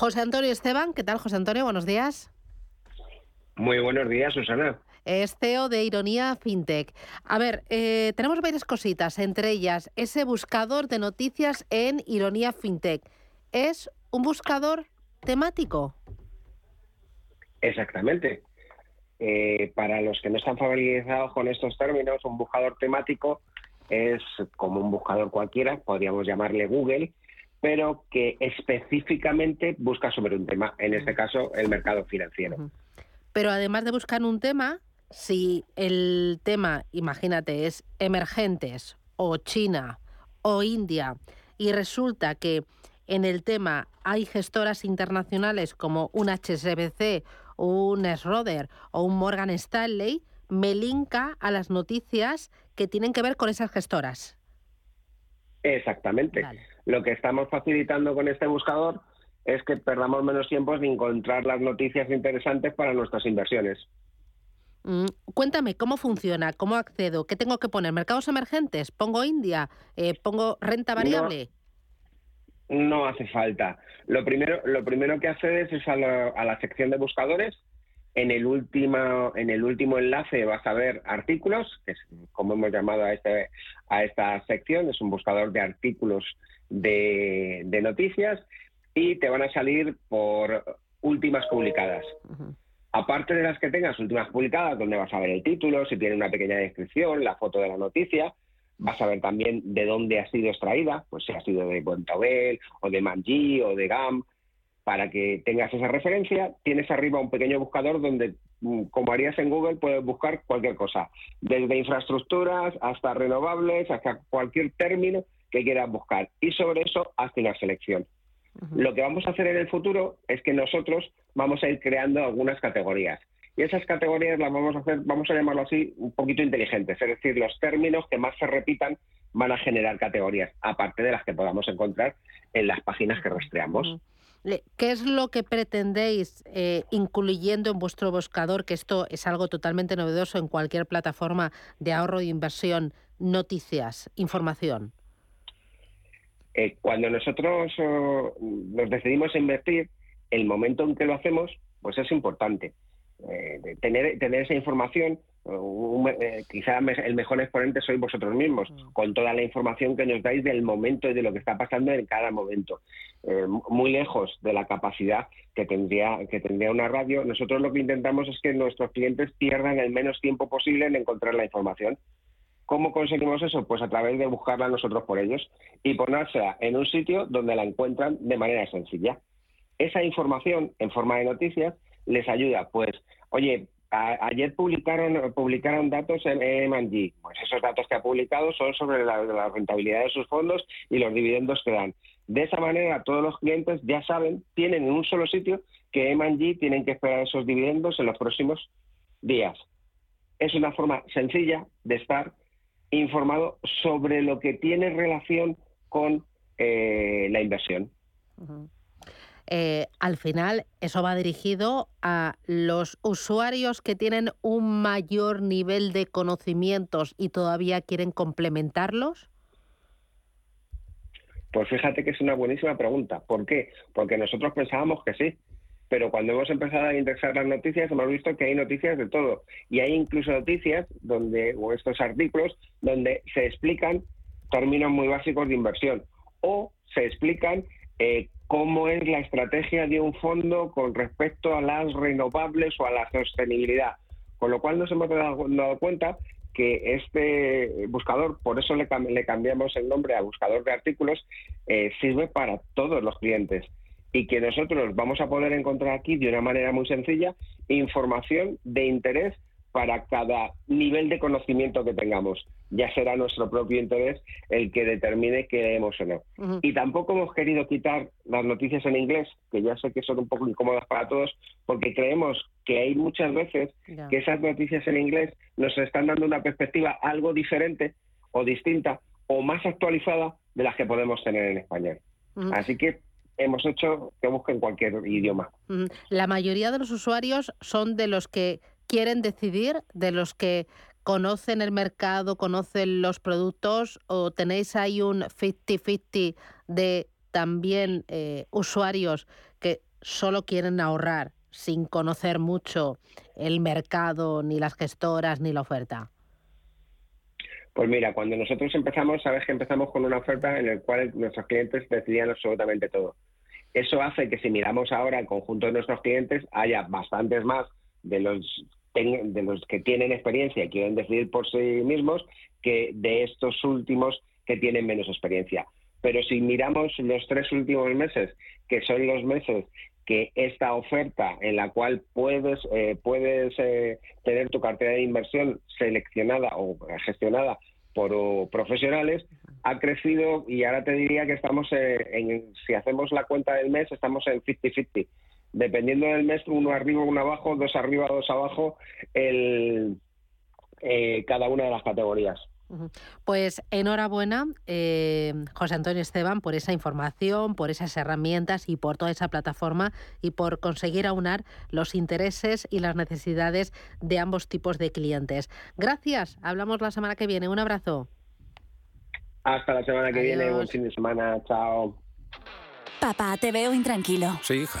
José Antonio Esteban, ¿qué tal José Antonio? Buenos días. Muy buenos días, Susana. Es CEO de Ironía FinTech. A ver, eh, tenemos varias cositas, entre ellas ese buscador de noticias en Ironía FinTech. ¿Es un buscador temático? Exactamente. Eh, para los que no están familiarizados con estos términos, un buscador temático es como un buscador cualquiera, podríamos llamarle Google, pero que específicamente busca sobre un tema, en este caso el mercado financiero. Pero además de buscar un tema, si el tema, imagínate, es emergentes o China o India y resulta que en el tema hay gestoras internacionales como un HSBC, un Schroeder o un Morgan Stanley, me linka a las noticias que tienen que ver con esas gestoras. Exactamente. Lo que estamos facilitando con este buscador es que perdamos menos tiempo en encontrar las noticias interesantes para nuestras inversiones. Mm, cuéntame, ¿cómo funciona? ¿Cómo accedo? ¿Qué tengo que poner? ¿Mercados emergentes? ¿Pongo India? Eh, ¿Pongo renta variable? No, hace falta. Lo primero, lo primero que accedes es a la, sección de buscadores. En el, último, en el último enlace vas a ver artículos, que es como hemos llamado a, este, a esta sección, es un buscador de artículos de, de noticias y te van a salir por últimas publicadas. Aparte de las que tengas últimas publicadas, donde vas a ver el título, si tiene una pequeña descripción, la foto de la noticia, vas a ver también de dónde ha sido extraída, pues si ha sido de Bontobel o de Manji o de GAM, para que tengas esa referencia, tienes arriba un pequeño buscador donde, mm, como harías en Google, puedes buscar cualquier cosa, desde infraestructuras hasta renovables, hasta cualquier término que quieras buscar. Y sobre eso, hazte una selección. Lo que vamos a hacer en el futuro es que nosotros vamos a ir creando algunas categorías. Y esas categorías las vamos a hacer, vamos a llamarlo así, un poquito inteligentes. Es decir, los términos que más se repitan van a generar categorías, aparte de las que podamos encontrar en las páginas que rastreamos. ¿Qué es lo que pretendéis eh, incluyendo en vuestro buscador? Que esto es algo totalmente novedoso en cualquier plataforma de ahorro e inversión, noticias, información. Eh, cuando nosotros nos decidimos invertir, el momento en que lo hacemos, pues es importante. Eh, tener, tener esa información, eh, quizá el mejor exponente sois vosotros mismos, mm. con toda la información que nos dais del momento y de lo que está pasando en cada momento. muy lejos de la capacidad que tendría, que tendría una radio, nosotros lo que intentamos es que nuestros clientes pierdan el menos tiempo posible en encontrar la información. ¿Cómo conseguimos eso? Pues a través de buscarla nosotros por ellos y ponérsela en un sitio donde la encuentran de manera sencilla. Esa información en forma de noticias les ayuda, pues, oye, ayer publicaron publicaron datos en M&G. Pues esos datos que ha publicado son sobre la, rentabilidad de sus fondos y los dividendos que dan. De esa manera, todos los clientes ya saben, tienen en un solo sitio que M&G tienen que esperar esos dividendos en los próximos días. Es una forma sencilla de estar informado sobre lo que tiene relación con eh, la inversión. Eh, al final, eso va dirigido a los usuarios que tienen un mayor nivel de conocimientos y todavía quieren complementarlos. Pues fíjate que es una buenísima pregunta. ¿Por qué? Porque nosotros pensábamos que sí, pero cuando hemos empezado a indexar las noticias hemos visto que hay noticias de todo. Y hay incluso noticias donde, o estos artículos donde se explican términos muy básicos de inversión o se explican eh, cómo es la estrategia de un fondo con respecto a las renovables o a la sostenibilidad. Con lo cual nos hemos dado, cuenta que este buscador, por eso le, cambiamos el nombre a buscador de artículos, eh, sirve para todos los clientes y que nosotros vamos a poder encontrar aquí de una manera muy sencilla información de interés para cada nivel de conocimiento que tengamos. Ya será nuestro propio interés el que determine qué leemos o no. Y tampoco hemos querido quitar las noticias en inglés, que ya sé que son un poco incómodas para todos, porque creemos que hay muchas veces que esas noticias en inglés nos están dando una perspectiva algo diferente o distinta o más actualizada de las que podemos tener en español. Así que hemos hecho que busquen cualquier idioma. La mayoría de los usuarios son de los que quieren decidir, de los que conocen el mercado, conocen los productos o tenéis ahí un 50-50 de también eh, usuarios que solo quieren ahorrar sin conocer mucho el mercado, ni las gestoras, ni la oferta? Pues mira, cuando nosotros empezamos, sabes que empezamos con una oferta en la cual nuestros clientes decidían absolutamente todo. Eso hace que si miramos ahora el conjunto de nuestros clientes, haya bastantes más de los, de los que tienen experiencia y quieren decidir por sí mismos que de estos últimos que tienen menos experiencia. Pero si miramos los tres últimos meses, que son los meses que esta oferta en la cual puedes, eh, puedes eh, tener tu cartera de inversión seleccionada o gestionada por profesionales, ha crecido y ahora te diría que estamos eh, en, si hacemos la cuenta del mes, estamos en 50-50. Dependiendo del mes, uno arriba, uno abajo, dos arriba, dos abajo, el, eh, cada una de las categorías. Pues enhorabuena, eh, José Antonio Esteban, por esa información, por esas herramientas y por toda esa plataforma y por conseguir aunar los intereses y las necesidades de ambos tipos de clientes. Gracias, hablamos la semana que viene. Un abrazo. Hasta la semana que viene, buen fin de semana, chao. Papá, te veo intranquilo. Sí, hija.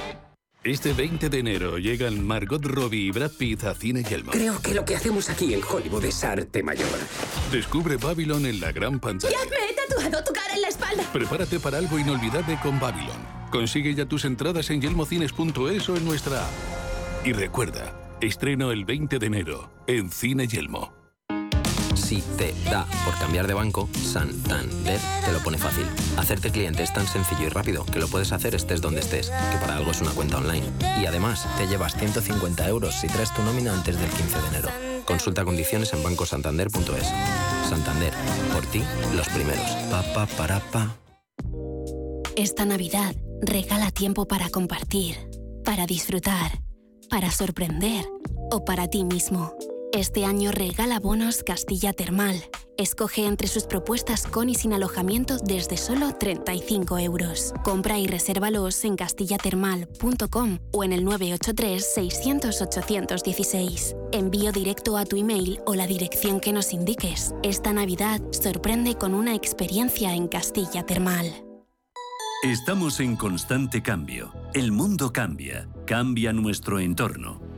Este 20 de enero llegan Margot Robbie y Brad Pitt a Cine Yelmo. Creo que lo que hacemos aquí en Hollywood es arte mayor. Descubre Babylon en la gran pantalla. ¡Ya me he tatuado tu cara en la espalda! Prepárate para algo inolvidable con Babylon. Consigue ya tus entradas en yelmocines.es o en nuestra app. Y recuerda, estreno el 20 de enero en Cine Yelmo. Si te da por cambiar de banco, Santander te lo pone fácil. Hacerte cliente es tan sencillo y rápido que lo puedes hacer estés donde estés, que para algo es una cuenta online. Y además, te llevas 150 euros si traes tu nómina antes del 15 de enero. Consulta condiciones en bancosantander.es. Santander, por ti, los primeros. Pa, pa, para, pa. Esta Navidad, regala tiempo para compartir, para disfrutar, para sorprender o para ti mismo. Este año regala bonos Castilla Termal. Escoge entre sus propuestas con y sin alojamiento desde solo 35 euros. Compra y resérvalos en castillatermal.com o en el 983-600-816. Envío directo a tu email o la dirección que nos indiques. Esta Navidad sorprende con una experiencia en Castilla Termal. Estamos en constante cambio. El mundo cambia. Cambia nuestro entorno.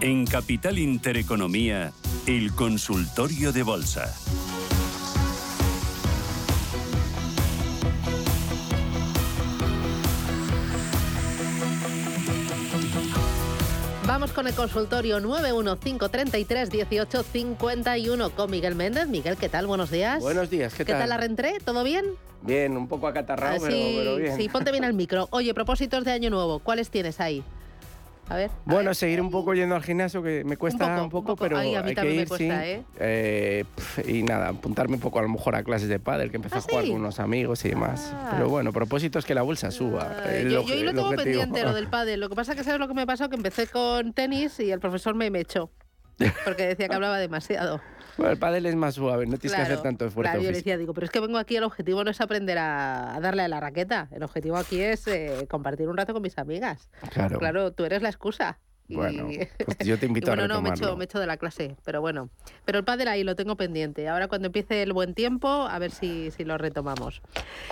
En Capital Intereconomía, el consultorio de bolsa. Vamos con el consultorio 915331851 con Miguel Méndez. Miguel, ¿qué tal? Buenos días. Buenos días, ¿qué, ¿Qué tal? tal la rentré? ¿Todo bien? Bien, un poco acatarrado, Ah, pero, sí, pero bien. sí, ponte bien al micro. Oye, propósitos de año nuevo, ¿cuáles tienes ahí? A ver. Bueno, seguir un poco yendo al gimnasio, que me cuesta un poco, pero Ay, a mí hay también que me ir, cuesta, sí. ¿eh? Eh, pf, y nada, apuntarme un poco a lo mejor a clases de pádel, que empecé a jugar ¿Ah, sí? con unos amigos y demás. Ah. Pero bueno, propósito es que la bolsa suba. Eh, es yo, lo yo que- lo tengo objetivo. pendiente, lo del pádel. Lo que pasa es que sabes lo que me pasó, que empecé con tenis y el profesor me, me echó. Porque decía que hablaba demasiado. Bueno, el pádel es más suave, no tienes que hacer tanto esfuerzo Claro, yo decía, digo, pero es que vengo aquí, el objetivo no es aprender a, a darle a la raqueta. El objetivo aquí es eh, compartir un rato con mis amigas. Claro. Claro, tú eres la excusa. Bueno, pues yo te invito y a bueno, no, me retomarlo. echo, me echo de la clase, pero bueno. Pero el pádel ahí lo tengo pendiente. Ahora cuando empiece el buen tiempo, a ver si, si lo retomamos.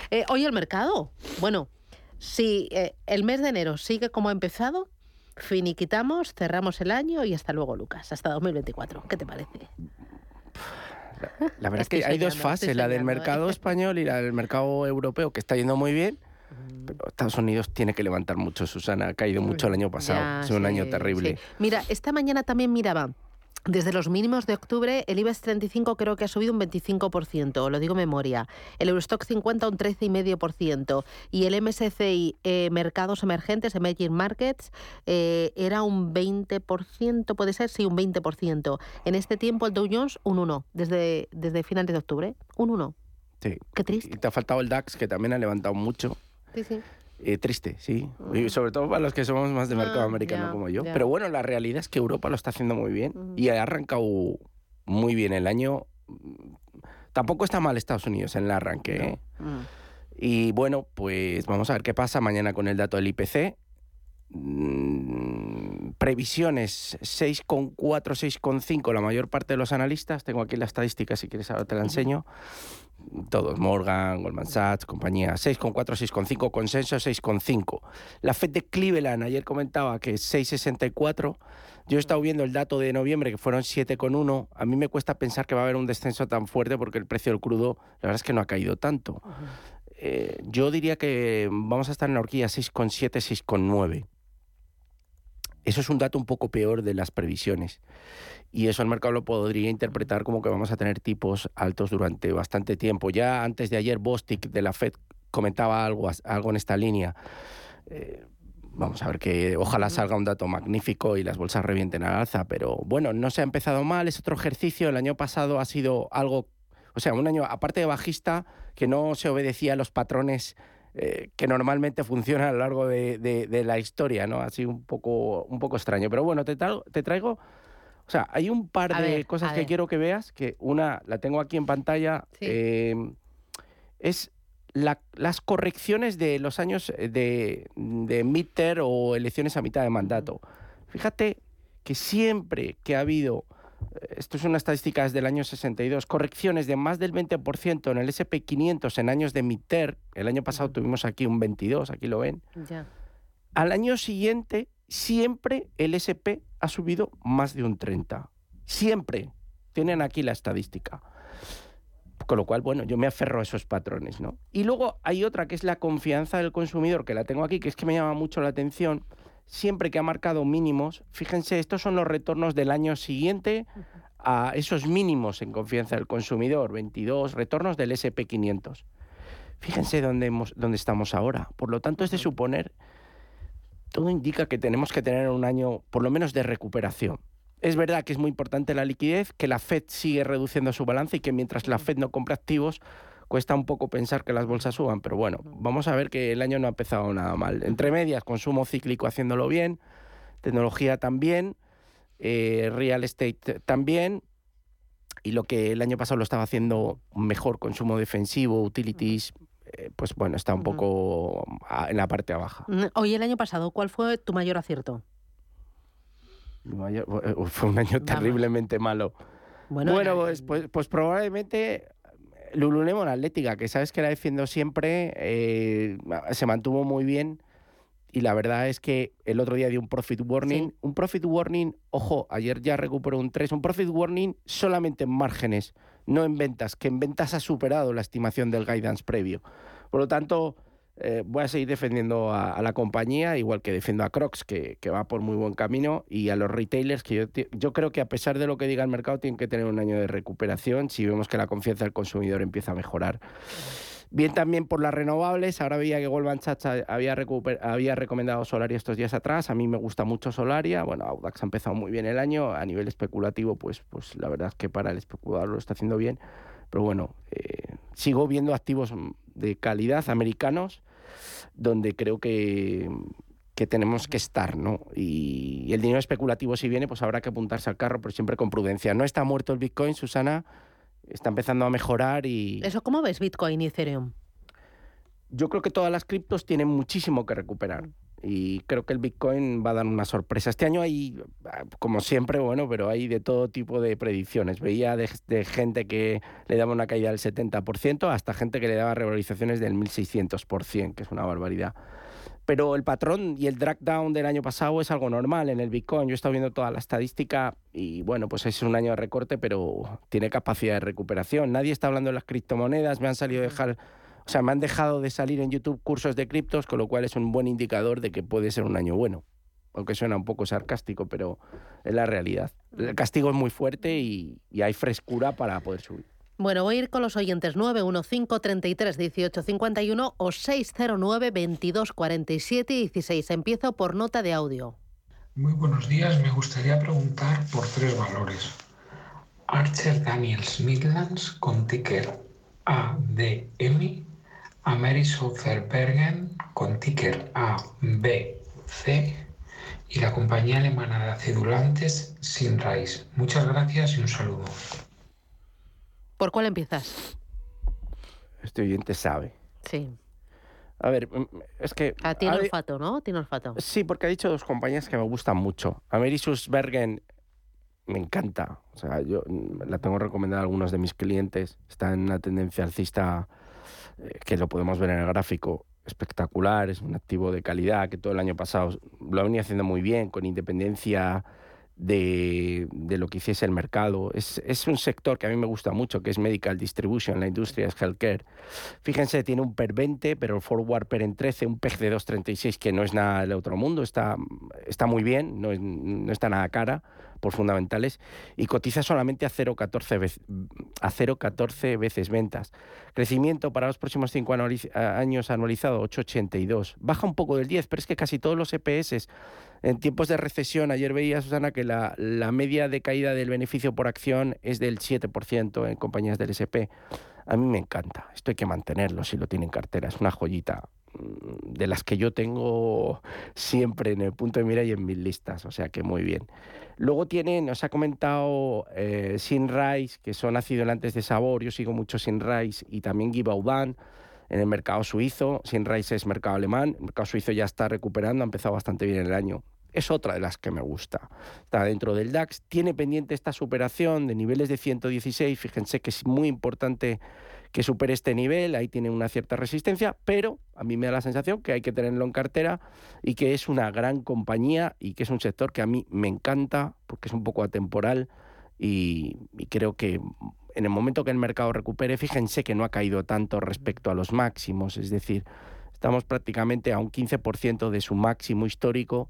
Eh, hoy el mercado. Bueno, si eh, el mes de enero sigue como ha empezado, finiquitamos, cerramos el año y hasta luego, Lucas. Hasta 2024. ¿Qué te parece? La verdad es que hay dos soñando, fases, la del ¿eh? mercado español y la del mercado europeo, que está yendo muy bien. Mm. Pero Estados Unidos tiene que levantar mucho, Susana. Ha caído mucho el año pasado. Ya, es un sí, año terrible. sí. Mira, esta mañana también miraba. Desde los mínimos de octubre, el IBEX 35 creo que ha subido un 25%, lo digo memoria. El Eurostock 50 un 13,5%. Y el MSCI eh, Mercados Emergentes, Emerging Markets, eh, era un 20%, puede ser, sí, un 20%. En este tiempo el Dow Jones un 1, desde, desde finales de octubre, un 1. Sí. Qué triste. Y te ha faltado el DAX, que también ha levantado mucho. Sí, sí. Eh, triste, sí. Y sobre todo para los que somos más de mercado Ah, americano ya, como yo. Pero bueno, la realidad es que Europa lo está haciendo muy bien y ha arrancado muy bien el año. Tampoco está mal Estados Unidos en el arranque. ¿eh? Mm. Y bueno, pues vamos a ver qué pasa mañana con el dato del IPC. Mm, Previsiones 6,4, 6,5 la mayor parte de los analistas. Tengo aquí la estadística, si quieres ahora te la enseño. Todos, Morgan, Goldman Sachs, compañía, 6,4, 6,5, consenso 6,5. La Fed de Cleveland ayer comentaba que 6,64. Yo he estado viendo el dato de noviembre, que fueron 7,1. A mí me cuesta pensar que va a haber un descenso tan fuerte porque el precio del crudo, la verdad es que no ha caído tanto. Eh, yo diría que vamos a estar en la horquilla 6,7, 6,9. Eso es un dato un poco peor de las previsiones. Y eso el mercado lo podría interpretar como que vamos a tener tipos altos durante bastante tiempo. Ya antes de ayer, Bostic de la Fed comentaba algo, algo en esta línea. Eh, vamos a ver que ojalá salga un dato magnífico y las bolsas revienten al alza, pero bueno, no se ha empezado mal, es otro ejercicio. El año pasado ha sido algo, o sea, un año aparte de bajista, que no se obedecía a los patrones eh, que normalmente funcionan a lo largo de, la historia, ¿no? Sido un poco, un poco extraño. Pero bueno, te, te traigo. O sea, hay un par de cosas que quiero que veas, que una la tengo aquí en pantalla. Eh, es las correcciones de los años eh, de, de o elecciones a mitad de mandato. Fíjate que siempre que ha habido, esto es una estadística desde el año 62, correcciones de más del 20% en el SP500 en años de Mitter, el año pasado tuvimos aquí un 22, aquí lo ven. Al año siguiente, siempre el SP ha subido más de un 30. Siempre. Tienen aquí la estadística. Con lo cual, bueno, yo me aferro a esos patrones, ¿no? Y luego hay otra que es la confianza del consumidor, que la tengo aquí, que es que me llama mucho la atención. Siempre que ha marcado mínimos, fíjense, estos son los retornos del año siguiente a esos mínimos en confianza del consumidor, 22 retornos del SP500. Fíjense dónde, hemos, dónde estamos ahora. Por lo tanto, es de suponer, todo indica que tenemos que tener un año por lo menos de recuperación. Es verdad que es muy importante la liquidez, que la Fed sigue reduciendo su balance y que mientras la Fed no compra activos, cuesta un poco pensar que las bolsas suban, pero bueno, vamos a ver que el año no ha empezado nada mal. Entre medias, consumo cíclico haciéndolo bien, tecnología también, eh, real estate también, y lo que el año pasado lo estaba haciendo mejor, consumo defensivo, utilities, eh, pues bueno, está un poco en la parte baja. Hoy el año pasado, ¿cuál fue tu mayor acierto? Eh, fue un año terriblemente malo. Bueno, pues, pues, pues, probablemente Lululemon Atlética, que sabes que la defiendo siempre, eh, se mantuvo muy bien. Y la verdad es que el otro día dio un profit warning. Un profit warning, ojo, ayer ya recuperó un 3. Un profit warning solamente en márgenes, no en ventas, que en ventas ha superado la estimación del guidance previo. Por lo tanto, eh, voy a seguir defendiendo a, la compañía, igual que defiendo a Crocs, que, va por muy buen camino, y a los retailers, que yo, creo que a pesar de lo que diga el mercado, tienen que tener un año de recuperación si vemos que la confianza del consumidor empieza a mejorar. Bien también por las renovables, ahora veía que Goldman Sachs había, había recomendado Solaria estos días atrás, a mí me gusta mucho Solaria, bueno, Audax ha empezado muy bien el año, a nivel especulativo, pues, pues la verdad es que para el especulador lo está haciendo bien, pero bueno, eh, sigo viendo activos de calidad americanos, donde creo que, que tenemos que estar, ¿no? Y, el dinero especulativo si viene, pues habrá que apuntarse al carro, pero siempre con prudencia. No está muerto el Bitcoin, Susana, está empezando a mejorar y... ¿Eso cómo ves Bitcoin y Ethereum? Yo creo que todas las criptos tienen muchísimo que recuperar y creo que el Bitcoin va a dar una sorpresa. Este año hay, como siempre, bueno, pero hay de todo tipo de predicciones. Veía de, gente que le daba una caída del 70% hasta gente que le daba revalorizaciones del 1600%, que es una barbaridad. Pero el patrón y el drag down del año pasado es algo normal en el Bitcoin. Yo he estado viendo toda la estadística y bueno, pues es un año de recorte, pero tiene capacidad de recuperación. Nadie está hablando de las criptomonedas, me han salido a dejar o sea, me han dejado de salir en YouTube cursos de criptos, con lo cual es un buen indicador de que puede ser un año bueno. Aunque suena un poco sarcástico, pero es la realidad. El castigo es muy fuerte y, hay frescura para poder subir. Bueno, voy a ir con los oyentes 915 33 18 51 o 609 22 47 16. Empiezo por nota de audio. Muy buenos días. Me gustaría preguntar por tres valores. Archer Daniels Midlands con ticker ADM Amerisoftware Bergen con ticker ABC y la compañía alemana de acedulantes Sinrise. Muchas gracias y un saludo. ¿Por cuál empiezas? Este oyente sabe. Sí. A ver, mm, es que... Ah, tiene olfato, ¿no? Tiene olfato. Sí, porque ha dicho dos compañías que me gustan mucho. Amerisus Bergen me encanta. O sea, yo mm, la tengo recomendada a algunos de mis clientes. Está en una tendencia alcista eh, que lo podemos ver en el gráfico, espectacular, es un activo de calidad que todo el año pasado lo venía haciendo muy bien, con independencia de, lo que hiciese el mercado. Es, un sector que a mí me gusta mucho, que es Medical Distribution, la industria es healthcare. Fíjense, tiene un PER 20, pero el forward PER en 13, un PEG de 2,36, que no es nada del otro mundo, está, está muy bien, no, no está nada cara por fundamentales, y cotiza solamente a 0,14 veces, ventas. Crecimiento para los próximos cinco años anualizado 8,82. Baja un poco del 10, pero es que casi todos los EPS en tiempos de recesión, ayer veía, Susana, que la, media de caída del beneficio por acción es del 7% en compañías del SP. A mí me encanta, esto hay que mantenerlo si lo tienen en cartera, es una joyita mm, de las que yo tengo siempre en el punto de mira y en mis listas, o sea que muy bien. Luego tienen, nos ha comentado eh, Sinrise, que son acidulantes de sabor, yo sigo mucho Sinrise y también Givaudan en el mercado suizo. Sinrise es mercado alemán, el mercado suizo ya está recuperando, ha empezado bastante bien el año. Es otra de las que me gusta. Está dentro del DAX, tiene pendiente esta superación de niveles de 116. Fíjense que es muy importante que supere este nivel, ahí tiene una cierta resistencia, pero a mí me da la sensación que hay que tenerlo en cartera y que es una gran compañía y que es un sector que a mí me encanta porque es un poco atemporal y, y creo que en el momento que el mercado recupere, fíjense que no ha caído tanto respecto a los máximos, es decir, estamos prácticamente a un 15% de su máximo histórico,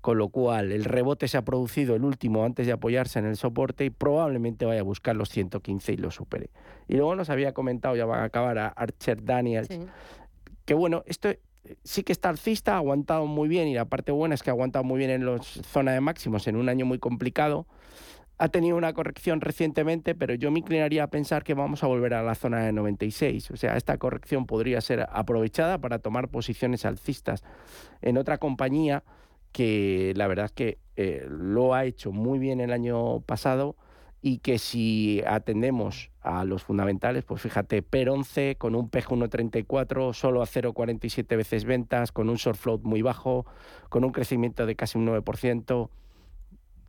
con lo cual el rebote se ha producido el último antes de apoyarse en el soporte y probablemente vaya a buscar los 115 y lo supere. Y luego nos había comentado, ya van a acabar, a Archer Daniels, que bueno, esto sí que está alcista, ha aguantado muy bien y la parte buena es que ha aguantado muy bien en la zona de máximos en un año muy complicado ha tenido una corrección recientemente, pero yo me inclinaría a pensar que vamos a volver a la zona de 96. O sea, esta corrección podría ser aprovechada para tomar posiciones alcistas en otra compañía que la verdad es que eh, lo ha hecho muy bien el año pasado y que si atendemos a los fundamentales, pues fíjate, PER 11 con un PEG 1.34, solo a 0.47 veces ventas, con un short float muy bajo, con un crecimiento de casi un 9%,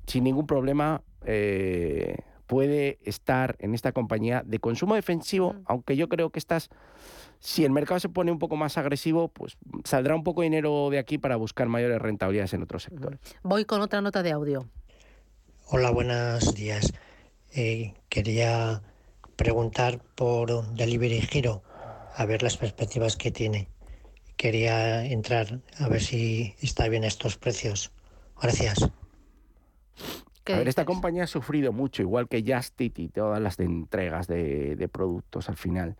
sin ningún problema eh, puede estar en esta compañía de consumo defensivo, aunque yo creo que estas, si el mercado se pone un poco más agresivo, pues saldrá un poco de dinero de aquí para buscar mayores rentabilidades en otros sectores. Voy con otra nota de audio. Hola, buenos días. Eh, quería preguntar por Delivery Giro, a ver las perspectivas que tiene. Quería entrar a ver si está bien estos precios. Gracias. A ver, esta compañía ha sufrido mucho, igual que Justit y todas las de entregas de, productos al final.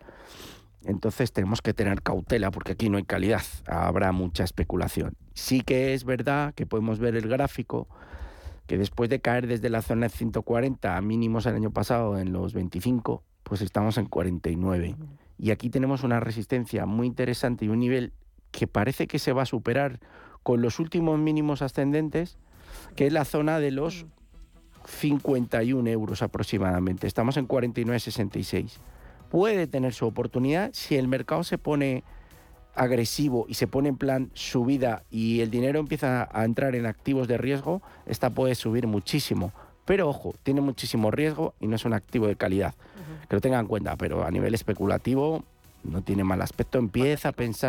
Entonces tenemos que tener cautela porque aquí no hay calidad, habrá mucha especulación. Sí que es verdad que podemos ver el gráfico que después de caer desde la zona de 140 a mínimos el año pasado en los 25, pues estamos en 49. Y aquí tenemos una resistencia muy interesante y un nivel que parece que se va a superar con los últimos mínimos ascendentes, que es la zona de los 51 euros aproximadamente. Estamos en 49,66. Puede tener su oportunidad si el mercado se pone agresivo y se pone en plan subida y el dinero empieza a entrar en activos de riesgo, esta puede subir muchísimo. Pero ojo, tiene muchísimo riesgo y no es un activo de calidad. Que lo tengan en cuenta, pero a nivel especulativo no tiene mal aspecto. Empieza a pensar